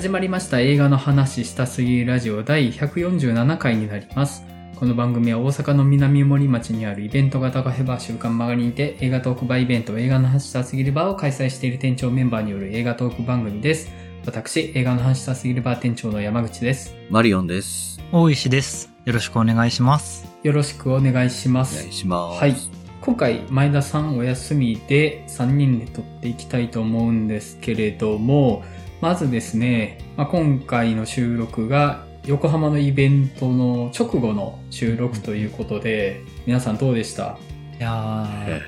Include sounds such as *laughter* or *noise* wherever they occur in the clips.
始まりました映画の話したすぎるラジオ第147回になります。この番組は大阪の南森町にあるイベント型カフェバー週刊マガリンで映画トークバーイベント映画の話したすぎるバーを開催している店長メンバーによる映画トーク番組です。私、映画の話したすぎるバー店長の山口です。マリオンです。大石です。よろしくお願いします。よろしくお願いしまおす願い。します。はい。今回、前田さんお休みで3人で撮っていきたいと思うんですけれども、まずですね、まあ、今回の収録が横浜のイベントの直後の収録ということで、皆さんどうでした？いやえ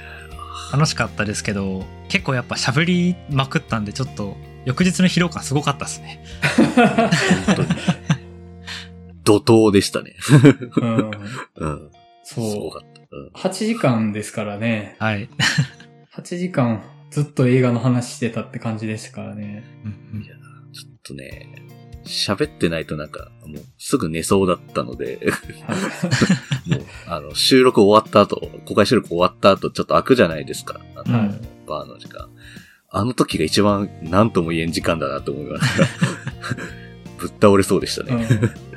ー、楽しかったですけど、結構やっぱ喋りまくったんで、ちょっと翌日の疲労感すごかったですね。本当に。怒涛でしたね。うん、うん。すごそう。かった。うん。8時間ですからね。はい。8時間ずっと映画の話してたって感じでしたからね。うんちょっとね、喋ってないとなんか、もうすぐ寝そうだったので、はいもう、あの、収録終わった後、公開収録終わった後、ちょっと開くじゃないですか。あの、はいバーの時間。あの時が一番何とも言えん時間だなと思いました。*laughs* ぶっ倒れそうでしたね。うん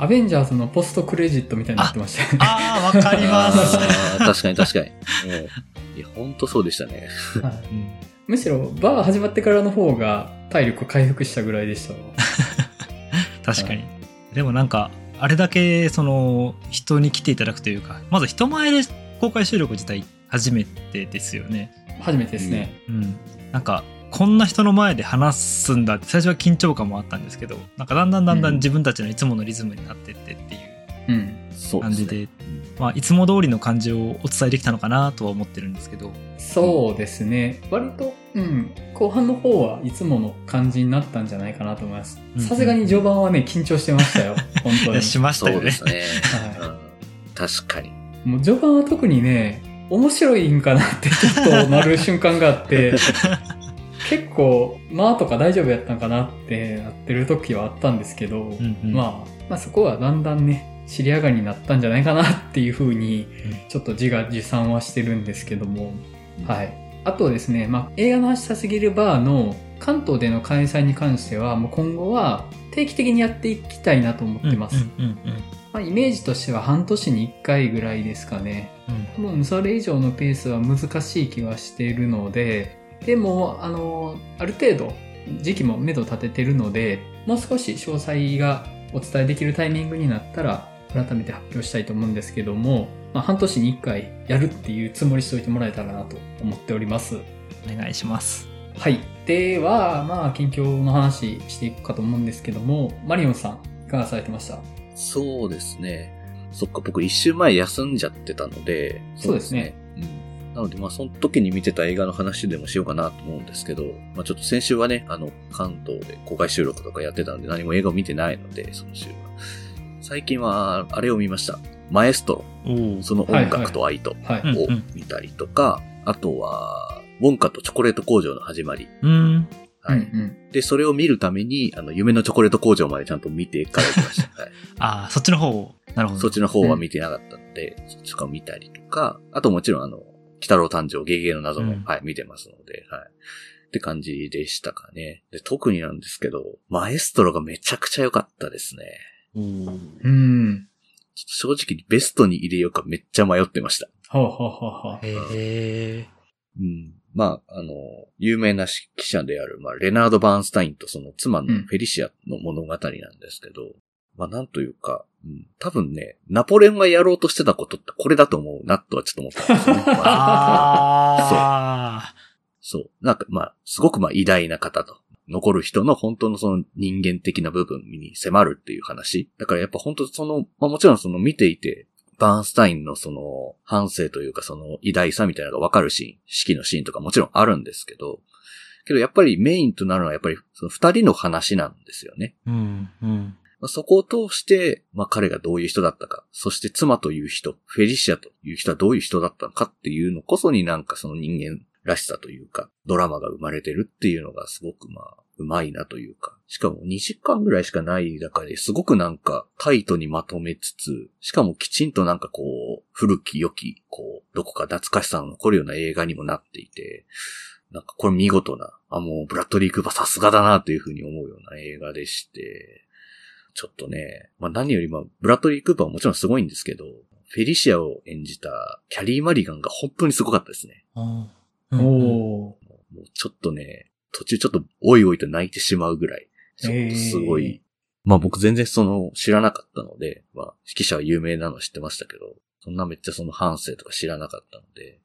アベンジャーズのポストクレジットみたいになってましたよね。あー、わかります。確かに確かに。や、ほんとそうでしたね。むしろバー始まってからの方が体力回復したぐらいでしたわ *laughs* 確かに。でもなんか、あれだけ、その、人に来ていただくというか、まず人前で公開収録自体初めてですよね。初めてですね。うん。なんか、こんな人の前で話すんだって最初は緊張感もあったんですけど、なんかだんだんだんだん自分たちのいつものリズムになってってっていう。感じで、まあ、いつも通りの感じをお伝えできたのかなとは思ってるんですけど、そうですね。割と、うん。後半の方はいつもの感じになったんじゃないかなと思いますうん。さすがに序盤はね、緊張してましたよ。*laughs* 本当に。しましたよね。そうですね。はうん確かに。い。もう序盤は特にね、面白いんかなってちょっとなる瞬間があって、*laughs* 結構、まあとか大丈夫やったんかなってなってる時はあったんですけど、うんうんまあ、まあそこはだんだんね、尻上がりになったんじゃないかなっていうふうに、ちょっと自画自賛はしてるんですけども、はい。あとですね、まあ、映画の話したすぎるバーの関東での開催に関しては、もう今後は定期的にやっていきたいなと思ってます。まあ、イメージとしては半年に1回ぐらいですかね。うん多分それ以上のペースは難しい気はしているので、でも、あの、ある程度時期も目処立ててるので、もう少し詳細がお伝えできるタイミングになったら、改めて発表したいと思うんですけども、まあ、半年に1回やるっていうつもりしておいてもらえたらなと思っております。お願いします。はい。では、まあ、近況の話していくかと思うんですけども、マリオンさん、いかがされてました？そうですね。そっか、僕一週前休んじゃってたので。そうですね。うん。なので、まあ、その時に見てた映画の話でもしようかなと思うんですけど、まあ、ちょっと先週はね、あの、関東で公開収録とかやってたんで何も映画を見てないので、その週は。最近は、あれを見ました。マエストロ、その音楽と愛とを見たりとか、あとは、ウォンカとチョコレート工場の始まり。うん。はい。うんうん。で、それを見るために、あの、夢のチョコレート工場までちゃんと見てから行きました。*laughs* はい。ああ、そっちの方を、なるほど。そっちの方は見てなかったので、そっちとか見たりとか、あともちろんあの、北郎誕生、ゲゲゲの謎も、うんはい、見てますので、はい。って感じでしたかね。で、特になんですけど、マエストロがめちゃくちゃ良かったですね。うん。ちょっと正直ベストに入れようかめっちゃ迷ってました。ほうほうほうほう。へえ。うん。まあ、あの、有名な記者である、まあ、レナード・バーンスタインとその妻のうんフェリシアの物語なんですけど、まあ、なんというか、うん、多分ね、ナポレオンがやろうとしてたことってこれだと思うなとはちょっと思ったんですよね。ま *laughs* ああそう。なんか、まあ、すごくまあ偉大な方と。残る人の本当のその人間的な部分に迫るっていう話。だからやっぱ本当その、まあもちろんその見ていて、バーンスタインのその反省というかその偉大さみたいなのがわかるシーン、式のシーンとかもちろんあるんですけど、けどやっぱりメインとなるのはやっぱりその二人の話なんですよね。あ。うん、うん。まあそこを通して、まあ彼がどういう人だったか、そして妻という人、フェリシアという人はどういう人だったのかっていうのこそになんかその人間らしさというか、ドラマが生まれてるっていうのがすごくまあ、うまいなというか。しかも2時間ぐらいしかない中ですごくなんかタイトにまとめつつ、しかもきちんとなんかこう、古き良き、こう、どこか懐かしさの残るような映画にもなっていて、なんかこれ見事な、あ、もうブラッドリー・クーパーさすがだなというふうに思うような映画でして、ちょっとね、まあ何よりも、ブラッドリー・クーパーはもちろんすごいんですけど、フェリシアを演じたキャリー・マリガンが本当にすごかったですね。うんうん。おもうちょっとね、途中ちょっとおいおいと泣いてしまうぐらい、ちょっとすごい、へーまあ僕全然その知らなかったので、まあ指揮者は有名なの知ってましたけど、そんなめっちゃその反省とか知らなかったので、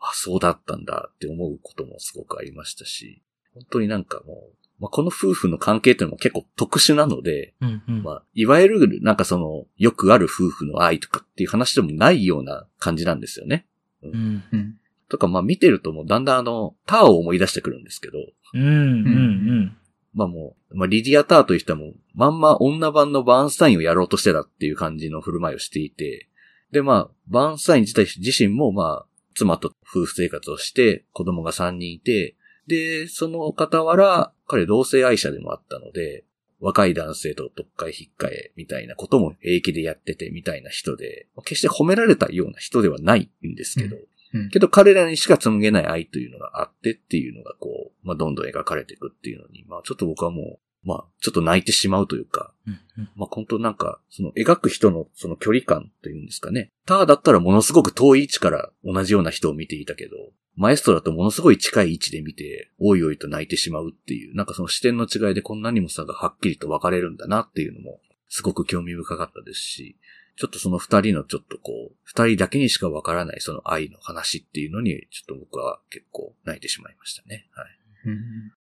あ、そうだったんだって思うこともすごくありましたし、本当になんかもう、まあこの夫婦の関係っていうのも結構特殊なので、うんうん。まあ、いわゆるなんかその、よくある夫婦の愛とかっていう話でもないような感じなんですよね。うん。うん。とかまあ見てるともうだんだんあの、ターを思い出してくるんですけど、うんうんまあもう、まあリディア・ターという人はもう、まんま女版のバーンスタインをやろうとしてたっていう感じの振る舞いをしていて、でまあ、バーンスタイン自体自身もまあ、妻と夫婦生活をして、子供が3人いて、で、その傍ら、彼同性愛者でもあったので、若い男性と特会引っかえみたいなことも平気でやっててみたいな人で、決して褒められたような人ではないんですけど、うん。けど彼らにしか紡げない愛というのがあってっていうのがこう、まあどんどん描かれていくっていうのに、まあちょっと僕はもう、まあちょっと泣いてしまうというか、うんうんまあ本当なんか、その描く人のその距離感というんですかね。ターだったらものすごく遠い位置から同じような人を見ていたけど、マエストだとものすごい近い位置で見て、おいおいと泣いてしまうっていう、なんかその視点の違いでこんなにも差がはっきりと分かれるんだなっていうのも、すごく興味深かったですし、ちょっとその二人のちょっとこう、二人だけにしか分からないその愛の話っていうのに、ちょっと僕は結構泣いてしまいましたね。はい。うん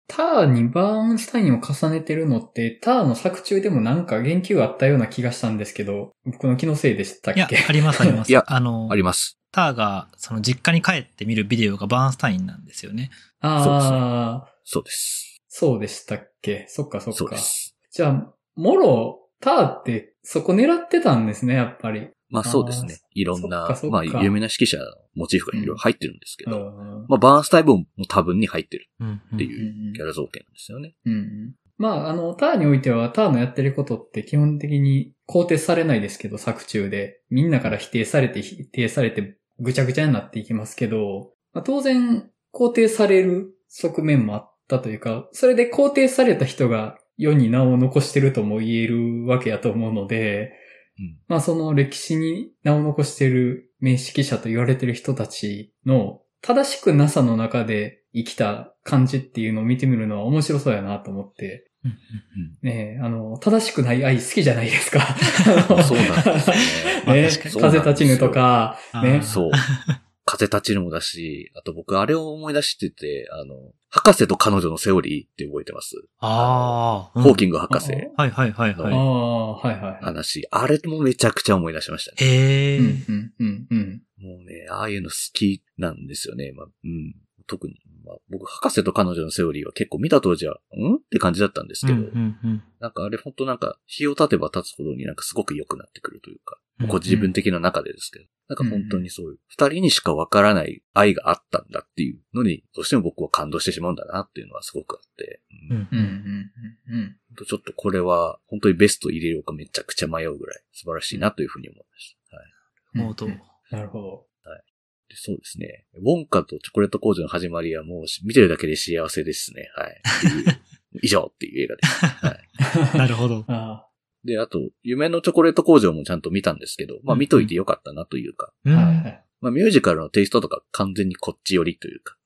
ターにバーンスタインを重ねてるのって、ターの作中でもなんか言及あったような気がしたんですけど、僕の気のせいでしたっいやけ、ありますあります。*laughs* いやあのあ、ります。ターが、その実家に帰って見るビデオがバーンスタインなんですよね。ああ、そうです。そうでしたっけ？そっかそっか。そうです。じゃあ、もろ、ターってそこ狙ってたんですね、やっぱり。まあそうですね。いろんなまあ有名な指揮者のモチーフがいろいろ入ってるんですけうど、ん。まあバーンスタインも多分に入ってるうんうんっていうキャラ造形なんですよね。うん。まあ、あの、ターにおいては、ターのやってることって基本的に肯定されないですけど、作中で。みんなから否定されて、否定されて、ぐちゃぐちゃになっていきますけど、まあ、当然、肯定される側面もあったというか、それで肯定された人が世に名を残してるとも言えるわけやと思うので、うんまあその歴史に名を残している名指揮者と言われてる人たちの正しく NASA の中で生きた感じっていうのを見てみるのは面白そうやなと思って、ねえ、あの、正しくない愛好きじゃないですか。そうなんですよねまあね風立ちぬとか、ね。そう。風立ちぬもだし、あと僕あれを思い出してて、あの、博士と彼女のセオリーって覚えてます？ああ。ンホーキング博士あはいはいはいあはい。あ、はいはい。話。あれもめちゃくちゃ思い出しましたね。へえ。うん、うん、うん、うん。もうね、ああいうの好きなんですよね。まあ、うん。特に、まあ、僕、博士と彼女のセオリーは結構見た当時は、ん？って感じだったんですけど、うんうんうんなんかあれ本当なんか、日を経てば経つほどになんかすごく良くなってくるというか、うんこう自分的な中でですけど、なんか本当にそういう、二人にしかわからない愛があったんだっていうのに、どうしても僕は感動してしまうんだなっていうのはすごくあって、うんうんうん、うん、うん。ちょっとこれは、本当にベスト入れようかめちゃくちゃ迷うぐらい素晴らしいなというふうに思いました。はい。うんなるほど。なるほど。でそうですね。ウォンカとチョコレート工場の始まりはもう見てるだけで幸せですね。はい。*laughs* 以上っていう映画です。はい。*laughs* なるほど。あで、あと、夢のチョコレート工場もちゃんと見たんですけど、まあ見といてよかったなというか。まあミュージカルのテイストとか完全にこっち寄りというか、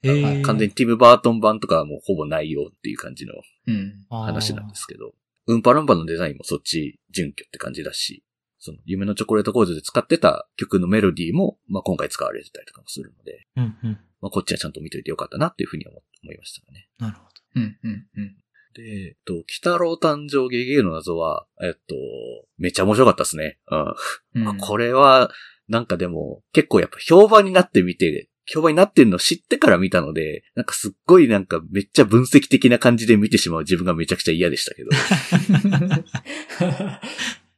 完全にティム・バートン版とかはもうほぼないよっていう感じのうん。話なんですけど、ウンパランパのデザインもそっち準拠って感じだし、その夢のチョコレート工場で使ってた曲のメロディーも、まあ今回使われてたりとかもするので、うんうん。まあこっちはちゃんと見といてよかったなっていうふうに思思いましたね。なるほうん、うん、うん。で、えっと、鬼太郎誕生ゲゲゲの謎は、えっと、めっちゃ面白かったですね。うん。うんあこれは、なんかでも、結構やっぱ評判になってみて、評判になってるのを知ってから見たので、なんかすっごいなんかめっちゃ分析的な感じで見てしまう自分がめちゃくちゃ嫌でしたけど、*laughs*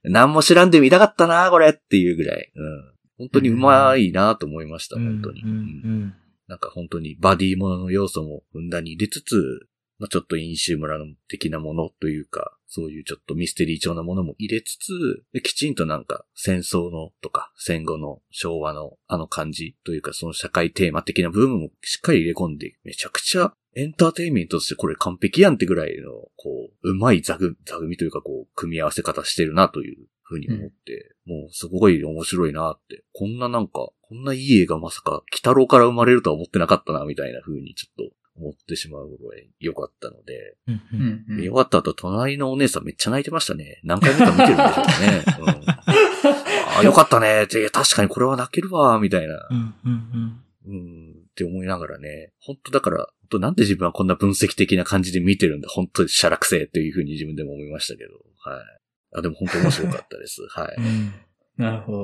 何も知らんで見たかったなこれっていうぐらい。うん。本当にうまいなと思いました、ど。本当に。うんうんなんか本当にバディものの要素もふんだんに入れつつ、まあ、ちょっと飲酒村の的なものというか、そういうちょっとミステリー調なものも入れつつ、できちんとなんか戦争のとか戦後の昭和のあの感じというかその社会テーマ的な部分もしっかり入れ込んで、めちゃくちゃエンターテインメントとしてこれ完璧やんってぐらいの、こう、うまい座組座組というかこう、組み合わせ方してるなというふうに思って、もうすごい面白いなって。こんななんか、こんないい映画まさか、北郎から生まれるとは思ってなかったな、みたいな風にちょっと思ってしまうぐらい良かったので、うんううんんうん見終わった後、隣のお姉さんめっちゃ泣いてましたね。何回目か見てるんでしょうね。*laughs* うん、あ、よかったねって、確かにこれは泣けるわ、みたいな。うんうんうん、って思いながらね。本当だから、本当なんで自分はこんな分析的な感じで見てるんだ。本当にシャラくせえっていう風に自分でも思いましたけど。はい。あ、でも本当面白かったです。*laughs* はい。うんうんなるほど。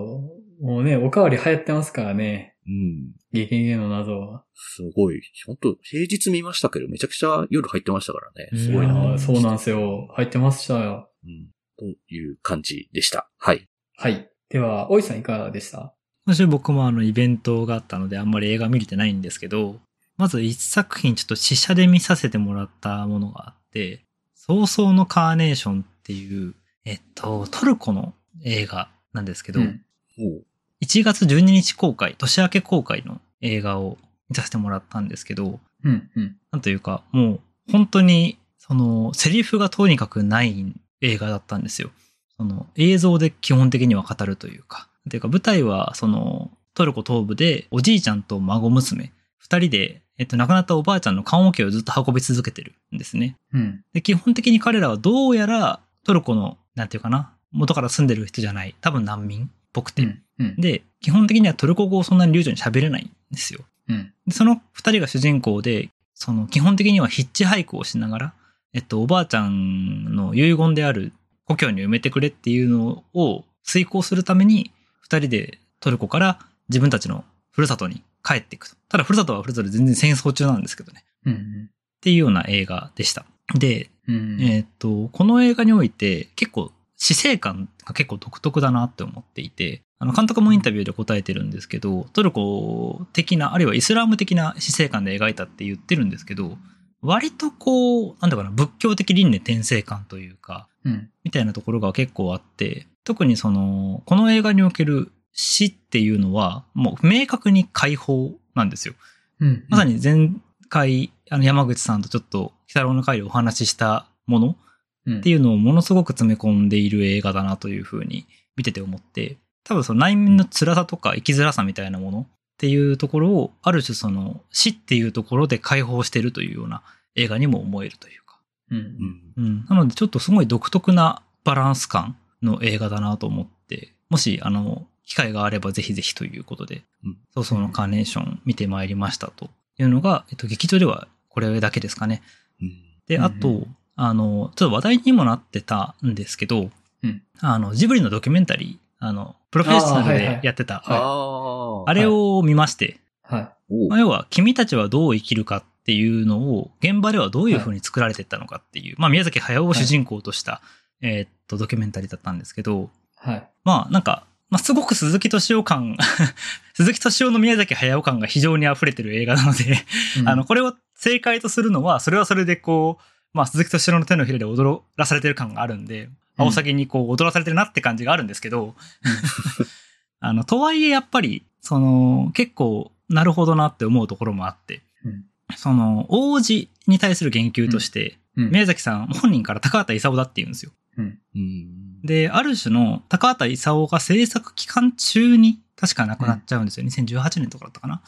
もうね、おかわり流行ってますからね。うん。ゲゲゲの謎は。すごい。本当平日見ましたけど、めちゃくちゃ夜入ってましたからね。すごいうんな。そうなんですよ。入ってましたよ。うん。という感じでした。はい。はい。では、おいさんいかがでした？今週僕もあのイベントがあったのであんまり映画見れてないんですけど、まず一作品ちょっと試写で見させてもらったものがあって、早々のカーネーションっていう、えっと、トルコの映画なんですけど、うんもう、1月12日公開、年明け公開の映画を見させてもらったんですけど、うん、うん。なんというか、もう本当に、その、セリフがとにかくない映画だったんですよ。その、映像で基本的には語るというか。というか、舞台は、その、トルコ東部で、おじいちゃんと孫娘、二人で、えっと、亡くなったおばあちゃんの棺桶をずっと運び続けてるんですね。うん。で、基本的に彼らはどうやら、トルコの、なんていうかな、元から住んでる人じゃない、多分難民っぽくて。うん。うん。で、基本的にはトルコ語をそんなに流暢に喋れないんですよ。うん。でその二人が主人公で、その基本的にはヒッチハイクをしながら、えっと、おばあちゃんの遺言である故郷に埋めてくれっていうのを遂行するために、二人でトルコから自分たちのふるさとに帰っていくと。ただ、ふるさとはふるさとで全然戦争中なんですけどね。うん。っていうような映画でした。で、うん。えーっと、この映画において結構死生観が結構独特だなって思っていて、あの監督もインタビューで答えてるんですけど、トルコ的な、あるいはイスラーム的な死生観で描いたって言ってるんですけど、割とこう、なんだかな、仏教的輪廻転生観というか、うん。みたいなところが結構あって、特にその、この映画における死っていうのは、もう明確に解放なんですよ。うん。まさに前回、あの山口さんとちょっと、北郎の会でお話ししたものうん、っていうのをものすごく詰め込んでいる映画だなというふうに見てて思って、多分その内面の辛さとか生きづらさみたいなものっていうところを、ある種その死っていうところで解放してるというような映画にも思えるというか。うん。うん。うん。なのでちょっとすごい独特なバランス感の映画だなと思って、もしあの、機会があればぜひぜひということで、うんそうそうのカーネーション見てまいりましたというのが、えっと、劇場ではこれだけですかね。うん。で、うんあと、あの、ちょっと話題にもなってたんですけど、うんあの、ジブリのドキュメンタリー、あの、プロフェッショナルでやってた、はいああ。あれを見まして、はい。まあ、要は、君たちはどう生きるかっていうのを、現場ではどういう風に作られていったのかっていう、まあ、宮崎駿を主人公とした、えーっと、ドキュメンタリーだったんですけど、はい。まあ、なんか、まあ、すごく鈴木敏夫感、*laughs* 鈴木敏夫の宮崎駿感が非常に溢れてる映画なので、うんあの、、これを正解とするのは、それはそれでこう、まあ、鈴木敏夫の手のひらで踊らされてる感があるんで、うん青崎にこう踊らされてるなって感じがあるんですけど、*laughs* あの、とはいえやっぱり、その、結構、なるほどなって思うところもあって、うんその、王子に対する言及として、うん。宮崎さん本人から高畑勲だって言うんですよ。うん。うん。で、ある種の高畑勲が制作期間中に確か亡くなっちゃうんですよ。2018年とかだったかな。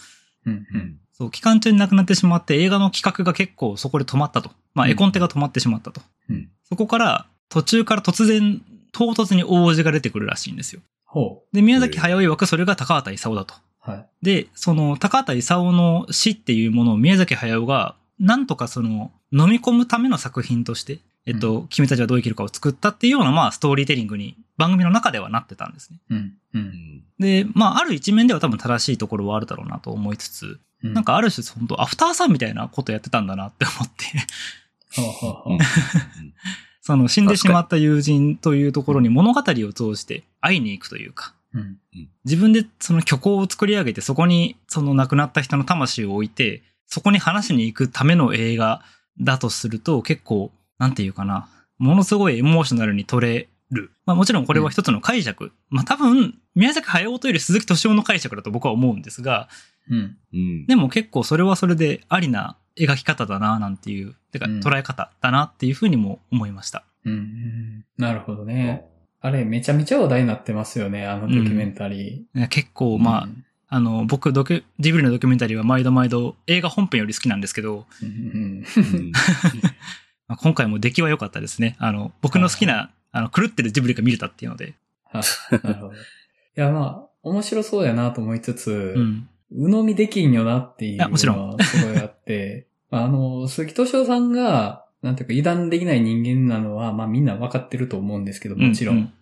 うん。ううんん。そう、期間中に亡くなってしまって映画の企画が結構そこで止まったと。まあ、うん絵コンテが止まってしまったと。うん。そこから途中から突然、唐突に大王子が出てくるらしいんですよ。ほで、宮崎駿曰くそれが高畑勲だと。う。はい。で、その高畑勲の死っていうものを宮崎駿が、なんとかその、飲み込むための作品として、えっと、君たちはどう生きるかを作ったっていうような、まあ、ストーリーテリングに番組の中ではなってたんですね。うん。う。うんん。で、まあ、ある一面では多分正しいところはあるだろうなと思いつつ、うんなん、かある種、本当アフターさんみたいなことやってたんだなって思って、*laughs* その死んでしまった友人というところに物語を通して会いに行くというか、うん。自分でその虚構を作り上げて、そこにその亡くなった人の魂を置いて、そこに話しに行くための映画だとすると、結構、なんていうかな、ものすごいエモーショナルに取れる。まあもちろんこれは一つの解釈。まあ多分、宮崎駿というより鈴木敏夫の解釈だと僕は思うんですが、うん。うん。でも結構それはそれでありな描き方だな、なんていう、てかうん捉え方だなっていうふうにも思いました。うんうん。なるほどね。あれ、めちゃめちゃ話題になってますよね、あのドキュメンタリいや結構、ー。まあ、うんあの、僕、ドキュ、ジブリのドキュメンタリーは毎度毎度映画本編より好きなんですけど、うんうんうん *laughs* まあ今回も出来は良かったですね。あの、僕の好きな、あの、狂ってるジブリが見れたっていうので。はい *laughs* なるほど。いや、まあ、面白そうやなと思いつつ、うん。鵜呑みできんよなっていういやもちろんのはすごいあって、*laughs* まああの、鈴木敏夫さんが、なんていうか、油断できない人間なのは、まあみんな分かってると思うんですけど、もちろん。うんうん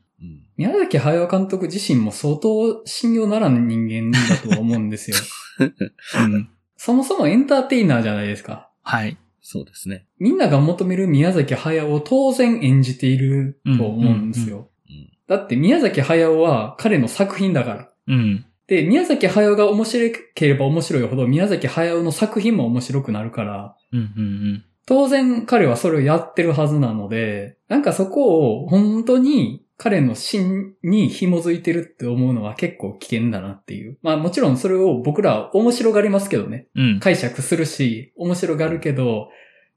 宮崎駿監督自身も相当信用ならぬ人間だとは思うんですよ。*laughs* うん。そもそもエンターテイナーじゃないですか。はい。そうですね。みんなが求める宮崎駿を当然演じていると思うんですよ。うん。だって宮崎駿は彼の作品だから。うん。で、宮崎駿が面白ければ面白いほど宮崎駿の作品も面白くなるから、うん。うん。当然彼はそれをやってるはずなので、なんかそこを本当に彼の芯に紐づいてるって思うのは結構危険だなっていう。まあもちろんそれを僕ら面白がりますけどね。うん。解釈するし、面白がるけど、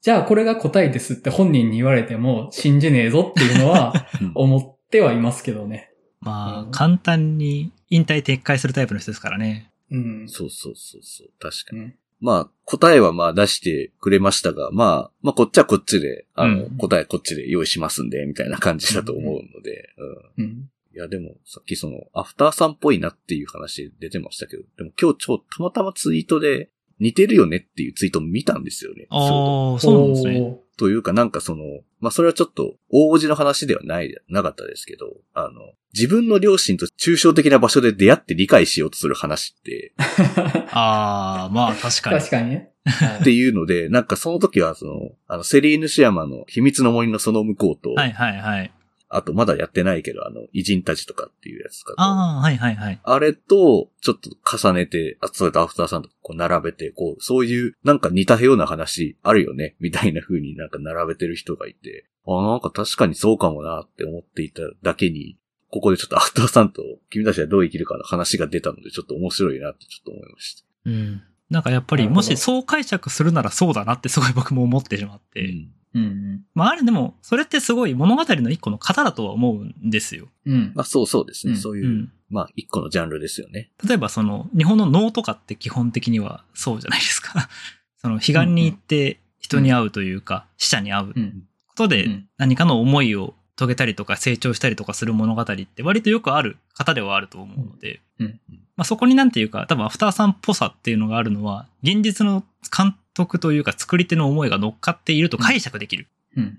じゃあこれが答えですって本人に言われても信じねえぞっていうのはうん思ってはいますけどね。まあ、うん簡単に引退撤回するタイプの人ですからね。うん。そうそうそうそう。確かに。うんまあ、答えはまあ出してくれましたが、まあ、まあこっちはこっちで、あの、うん答えこっちで用意しますんで、みたいな感じだと思うので、うん。うん。いや、でも、さっきその、アフターさんっぽいなっていう話出てましたけど、でも今日超たまたまツイートで、似てるよねっていうツイートを見たんですよね。ああ、そうなんですね。おというかなんかその、まあそれはちょっと大事の話ではない、なかったですけど、あの、自分の両親と抽象的な場所で出会って理解しようとする話って、*laughs* ーああ、まあ確かに。確かにね。は *laughs* いっていうので、なんかその時はその、あの、セリーヌシアマの秘密の森のその向こうと、はいはいはい。あとまだやってないけど、あの、偉人たちとかっていうやつとかとああ、はいはいはい。あれと、ちょっと重ねて、あそれとアフターさんとこう並べて、こう、そういう、なんか似たような話あるよね、みたいな風になんか並べてる人がいて、あ、なんか確かにそうかもなって思っていただけに、ここでちょっとアフターさんと君たちはどう生きるかの話が出たので、ちょっと面白いなってちょっと思いました。うん。なんかやっぱり、もしそう解釈するならそうだなってすごい僕も思ってしまって。うん。うんまああれでも、それってすごい物語の一個の型だとは思うんですよ。うん。うん。まあそうそうですね。うんそういう、うん。まあ一個のジャンルですよね。例えばその、日本の能とかって基本的にはそうじゃないですか。*laughs* その、彼岸に行って人に会うというか、死者に会うこうん。とでうん何かの思いを遂げたりとか成長したりとかする物語って割とよくある方ではあると思うので、うんまあそこになんていうか、多分アフターさんっぽさっていうのがあるのは、現実の監督というか作り手の思いが乗っかっていると解釈できる。うん。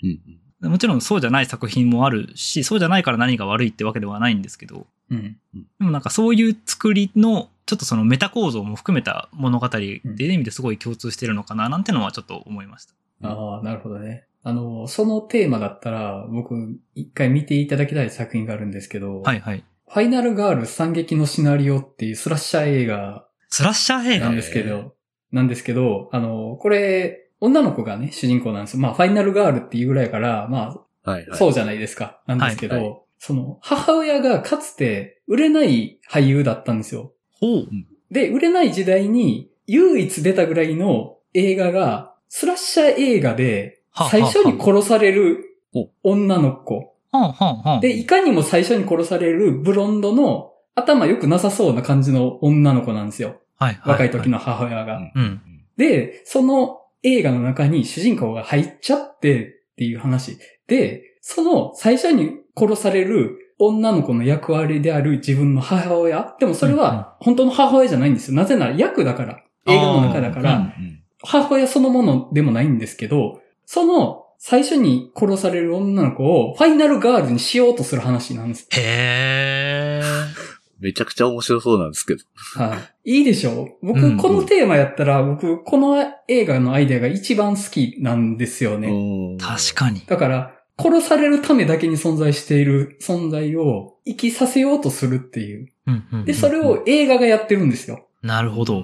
うん。もちろんそうじゃない作品もあるし、そうじゃないから何が悪いってわけではないんですけど、うん。でもなんかそういう作りの、ちょっとそのメタ構造も含めた物語っていう意味ですごい共通してるのかななんてのはちょっと思いました。ああ、なるほどね。あの、そのテーマだったら、僕、一回見ていただきたい作品があるんですけど、はいはい。ファイナルガール惨劇のシナリオっていうスラッシャー映画スラッシャー映画？なんですけど、なんですけど、あの、これ、女の子がね、主人公なんですよ。まあ、ファイナルガールっていうぐらいから、まあ、はいはい。そうじゃないですか。なんですけど、はいはその、母親がかつて売れない俳優だったんですよ。ほう。で、売れない時代に唯一出たぐらいの映画が、スラッシャー映画で、はあ最初に殺されるほ女の子。で、いかにも最初に殺されるブロンドの頭良くなさそうな感じの女の子なんですよ。はいはい、若い時の母親が。うんうん。で、その映画の中に主人公が入っちゃってっていう話。で、その最初に殺される女の子の役割である自分の母親。でもそれは本当の母親じゃないんですよ。なぜなら役だから。映画の中だから、母親そのものでもないんですけど、その最初に殺される女の子をファイナルガールにしようとする話なんです。へー。めちゃくちゃ面白そうなんですけど。はい。いいでしょう僕、うんこのテーマやったら、僕、この映画のアイデアが一番好きなんですよね。うん確かに。だから、殺されるためだけに存在している存在を生きさせようとするっていう。うんうんうんで、それを映画がやってるんですよ。なるほど。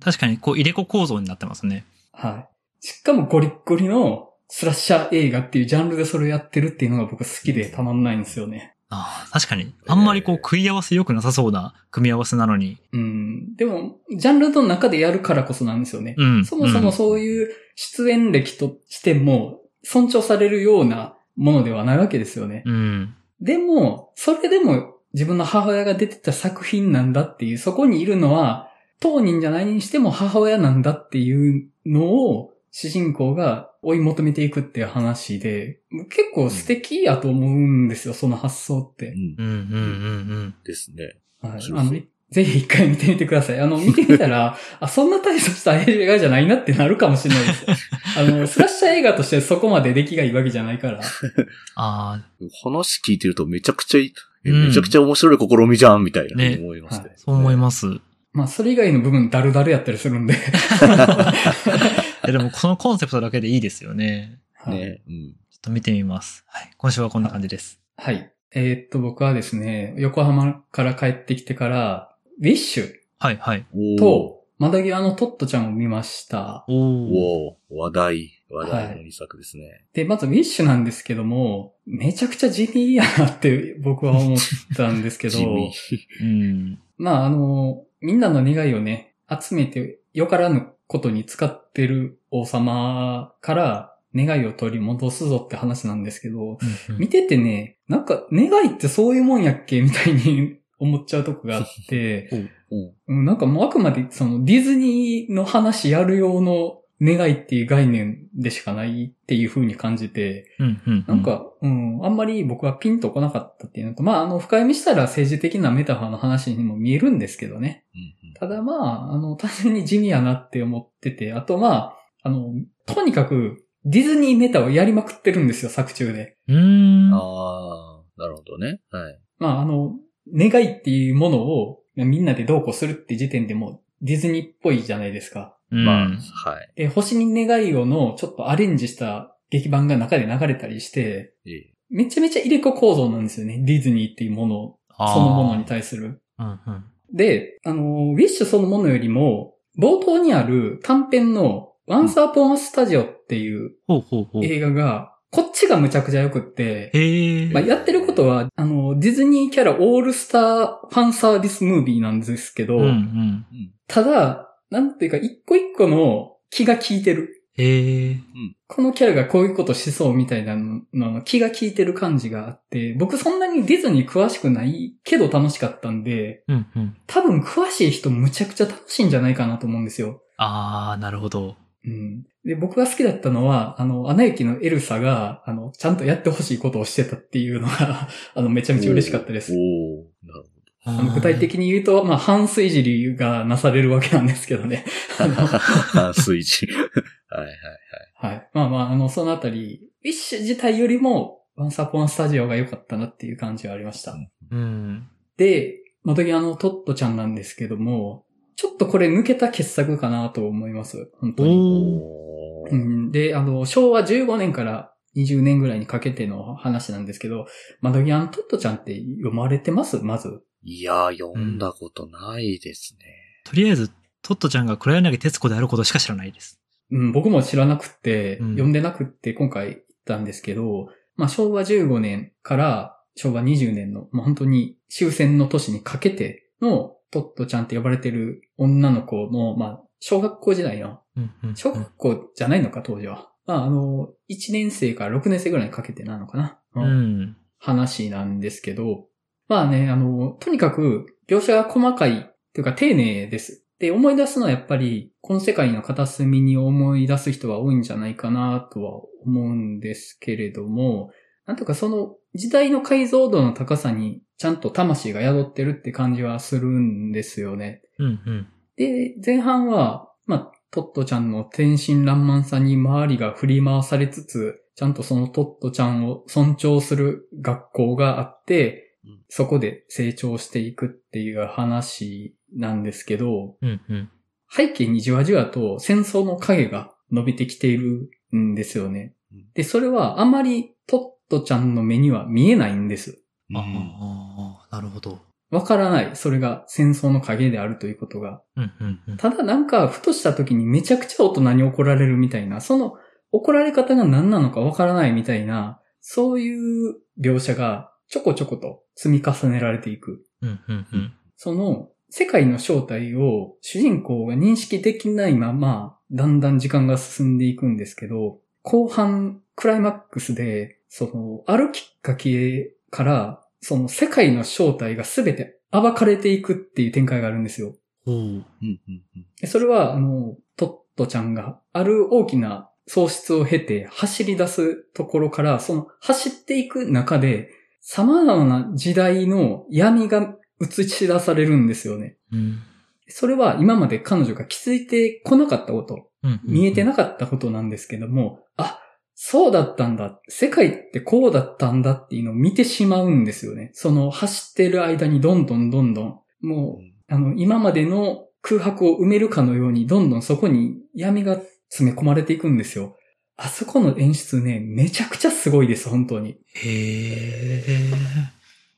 確かに、こう、入れ子構造になってますね。はい。しかもゴリッゴリのスラッシャー映画っていうジャンルでそれをやってるっていうのが僕好きでたまんないんですよね。ああ、確かに。あんまりこう食い合わせ良くなさそうな組み合わせなのに。うん。でも、ジャンルの中でやるからこそなんですよね。うん。そもそもそういう出演歴としても尊重されるようなものではないわけですよね。うん。でも、それでも自分の母親が出てた作品なんだっていう、そこにいるのは、当人じゃないにしても母親なんだっていうのを、主人公が追い求めていくっていう話で、結構素敵やと思うんですよ、その発想って。うんうん。うん。うん。ですね。はい。あの、ぜひ一回見てみてください。あの、見てみたら、あ、そんな大した映画じゃないなってなるかもしれないですよ。*laughs* あの、スラッシャー映画としてそこまで出来がいいわけじゃないから。*laughs* ああ、話聞いてるとめちゃくちゃいい、えうんめちゃくちゃ面白い試みじゃん、みたいなね思いますね。はいそう思います。まあ、それ以外の部分ダルダルやったりするんで。*laughs* えでもこのコンセプトだけでいいですよね。はいね。うん。ちょっと見てみます。はい。今週はこんな感じです。はい。えーっと、僕はですね、横浜から帰ってきてから、ウィッシュはい、はい。と、窓際のトットちゃんを見ました。おー。おー話題、話題の2作ですね。で、まずウィッシュなんですけども、めちゃくちゃ地味やなって僕は思ったんですけど、*laughs* 地味。うん。まああの、みんなの願いをね、集めてよからぬことに使ってる王様から願いを取り戻すぞって話なんですけど、うん見ててね、なんか願いってそういうもんやっけみたいに *laughs* 思っちゃうとこがあって、うんうんなんかもうあくまでそのディズニーの話やる用の願いっていう概念でしかないっていう風に感じて、うん。うん。なん、か、うん、あんまり僕はピンとこなかったっていうのと、まあ、あの、深読みしたら政治的なメタファーの話にも見えるんですけどね。うんただまあ、あの、単純に地味やなって思ってて、あとまあ、あの、とにかく、ディズニーメタをやりまくってるんですよ、作中で。うーん。ああ、なるほどね。はい。まあ、あの、願いっていうものをみんなでどうこうするって時点でもうディズニーっぽいじゃないですか。うんまあ、はい。で、星に願いをのちょっとアレンジした劇版が中で流れたりして、ええめちゃめちゃ入れ子構造なんですよね。ディズニーっていうもの、そのものに対する。うんうん。で、あの、ウィッシュそのものよりも、冒頭にある短編の Once Upon a Studio っていうほうほうほう。映画が、こっちがむちゃくちゃ良くって。まあ、やってることは、あの、ディズニーキャラオールスターファンサービスムービーなんですけど、うんうん。うん。ただ、なんていうか、一個一個の気が利いてる。へえ。このキャラがこういうことしそうみたいなのの気が利いてる感じがあって、僕そんなにディズニー詳しくないけど楽しかったんで、うんうん。多分詳しい人むちゃくちゃ楽しいんじゃないかなと思うんですよ。ああ、なるほど。うん。で、僕が好きだったのは、あの、アナ雪のエルサが、あの、ちゃんとやってほしいことをしてたっていうのが、*laughs* あの、めちゃめちゃ嬉しかったですお。ーなるあの具体的に言うと、まあ、半水尻がなされるわけなんですけどね。*laughs* 半水地。*laughs* はいはいはい。はい。まあまあ、あの、そのあたり、ウィッシュ自体よりも、ワンサポンスタジオが良かったなっていう感じはありました。うん。で、窓際のトットちゃんなんですけども、ちょっとこれ抜けた傑作かなと思います。本当に。うん、で、あの、昭和15年から20年ぐらいにかけての話なんですけど、窓際のトットちゃんって読まれてます？まず。いやー、読んだことないですね。とりあえず、トットちゃんが黒柳徹子であることしか知らないです。うん、僕も知らなくって、うん読んでなくって今回行ったんですけど、まあ昭和15年から昭和20年の、まあ本当に終戦の年にかけてのトットちゃんって呼ばれてる女の子の、まあ小学校時代の、うんうん。小学校じゃないのか当時は。まああの、1年生から6年生ぐらいにかけてなのかな。ううんん。話なんですけど、まあね、あの、とにかく描写が細かいというか丁寧です。で、思い出すのはやっぱり、この世界の片隅に思い出す人は多いんじゃないかなとは思うんですけれども、なんとかその時代の解像度の高さにちゃんと魂が宿ってるって感じはするんですよね。うんうん。で、前半は、まあ、トットちゃんの天真爛漫さに周りが振り回されつつ、ちゃんとそのトットちゃんを尊重する学校があってうん、そこで成長していくっていう話なんですけど、うんうん。背景にじわじわと戦争の影が伸びてきているんですよねうん。で、それはあまりトットちゃんの目には見えないんです。うんああ、なるほど。わからない。それが戦争の影であるということが。うんうんうん。ただなんか、ふとした時にめちゃくちゃ大人に怒られるみたいな、その怒られ方が何なのかわからないみたいな、そういう描写がちょこちょこと積み重ねられていく。うんうんうん。その世界の正体を主人公が認識できないまま、だんだん時間が進んでいくんですけど、後半、クライマックスで、その、あるきっかけから、その世界の正体がすべて暴かれていくっていう展開があるんですよ。それは、あの、トットちゃんがある大きな喪失を経て走り出すところから、その走っていく中で、様々な時代の闇が映し出されるんですよね。うんそれは今まで彼女が気づいてこなかったこと、うん見えてなかったことなんですけども、あ、そうだったんだ。世界ってこうだったんだっていうのを見てしまうんですよね。その走ってる間にどんどんどんどん、もう、あの、今までの空白を埋めるかのように、どんどんそこに闇が詰め込まれていくんですよ。あそこの演出ね、めちゃくちゃすごいです、本当に。へえ。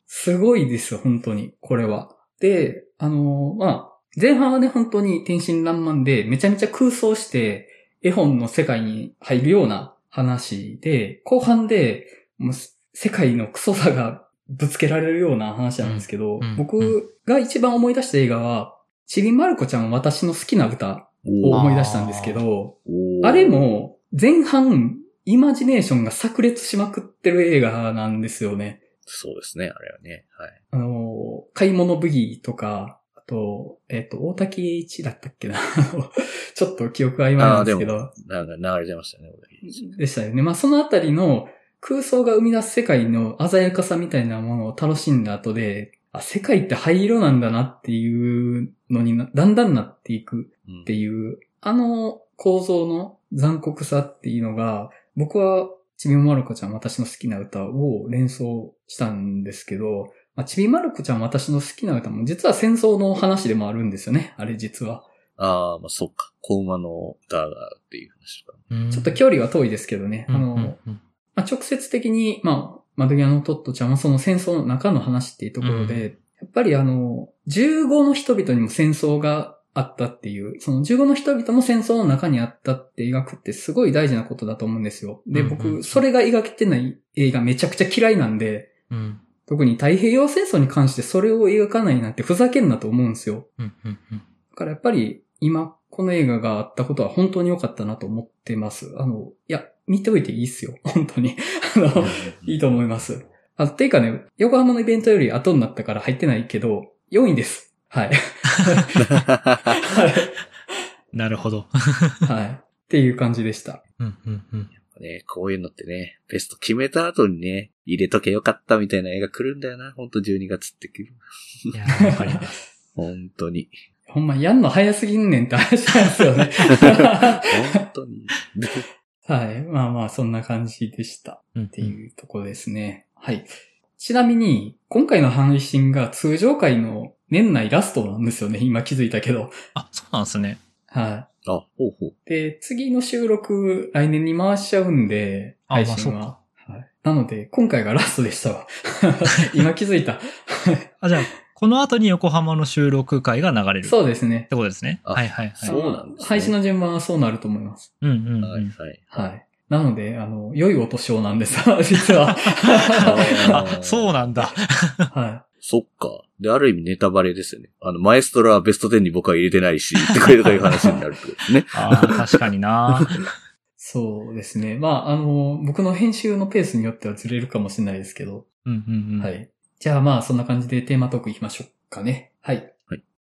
すごいです、本当に、これは。で、あのまあ、前半はね、本当に天真爛漫で、めちゃめちゃ空想して、絵本の世界に入るような話で、後半で、もう世界のクソさがぶつけられるような話なんですけど、うんうん僕が一番思い出した映画は、ちびまる子ちゃん私の好きな歌を思い出したんですけど、あれも前半、イマジネーションが炸裂しまくってる映画なんですよね。そうですね、あれはね。はい。あの、買い物ブギーとか、あと、えっ、と、大滝栄一だったっけな *laughs* ちょっと記憶曖昧なんですけど、なんか流れてましたね、でしたよね。まあ、そのあたりの空想が生み出す世界の鮮やかさみたいなものを楽しんだ後で、あ、世界って灰色なんだなっていうのになだんだんなっていくうんっていう、あの構造の残酷さっていうのが、僕はちびまる子ちゃん私の好きな歌を連想したんですけど、まあ、ちびまる子ちゃん私の好きな歌も実は戦争の話でもあるんですよね。あれ実は。ああ、まあそっか。子馬の歌がっていう話とか。うんちょっと距離は遠いですけどね。うんあの、うんうんまあ、直接的に、まあ、窓際のトットちゃんはその戦争の中の話っていうところで、うやっぱりあの、15の人々にも戦争があったっていう、その15の人々も戦争の中にあったって描くってすごい大事なことだと思うんですよ。で、僕、それが描けてない映画めちゃくちゃ嫌いなんで、うん特に太平洋戦争に関してそれを描かないなんてふざけんなと思うんですよ。うんうんうんだからやっぱり今、この映画があったことは本当に良かったなと思ってます。あの、いや、見ておいていいっすよ。*laughs* 本当に。あの、いいと思います。あ、ていうかね、横浜のイベントより後になったから入ってないけど、4位です。はい。はい。なるほど。はい。っていう感じでした。うんうんうんね、こういうのってね、ベスト決めた後にね、入れとけよかったみたいな映画来るんだよな。ほんと12月って来る。いやー、わかります。*laughs* 本当に。ほんま、やんの早すぎんねんって話なんですよね。*laughs* 本当に。*laughs* はい。まあまあ、そんな感じでした。っっていうところですね。はい。ちなみに、今回の配信が通常回の年内ラストなんですよね。今気づいたけど。あ、そうなんですね。はあ、ほうほう。い。で、次の収録、来年に回しちゃうんで、あ配信まあは。はい。なので、今回がラストでしたわ。*laughs* 今気づいた。あ、じゃあ、この後に横浜の収録会が流れる。っそうですね。てことですね。あはいはいはい。そうなんですね配信の順番はそうなると思います。うんうんうん。はいはい。はい。なので、あの、良いお年をなんです、*laughs* 実は。*laughs* あ、そうなんだ。はそっか。で、ある意味ネタバレですよね。あの、マエストラはベスト10に僕は入れてないし、*laughs* ってこれとかいう話になるってことですね。ああ、確かにな。い。そうですね。まあ、あの、僕の編集のペースによってはずれるかもしれないですけど、うんうんうん。はい。じゃあまあ、そんな感じでテーマトーク行きましょうかね。はい。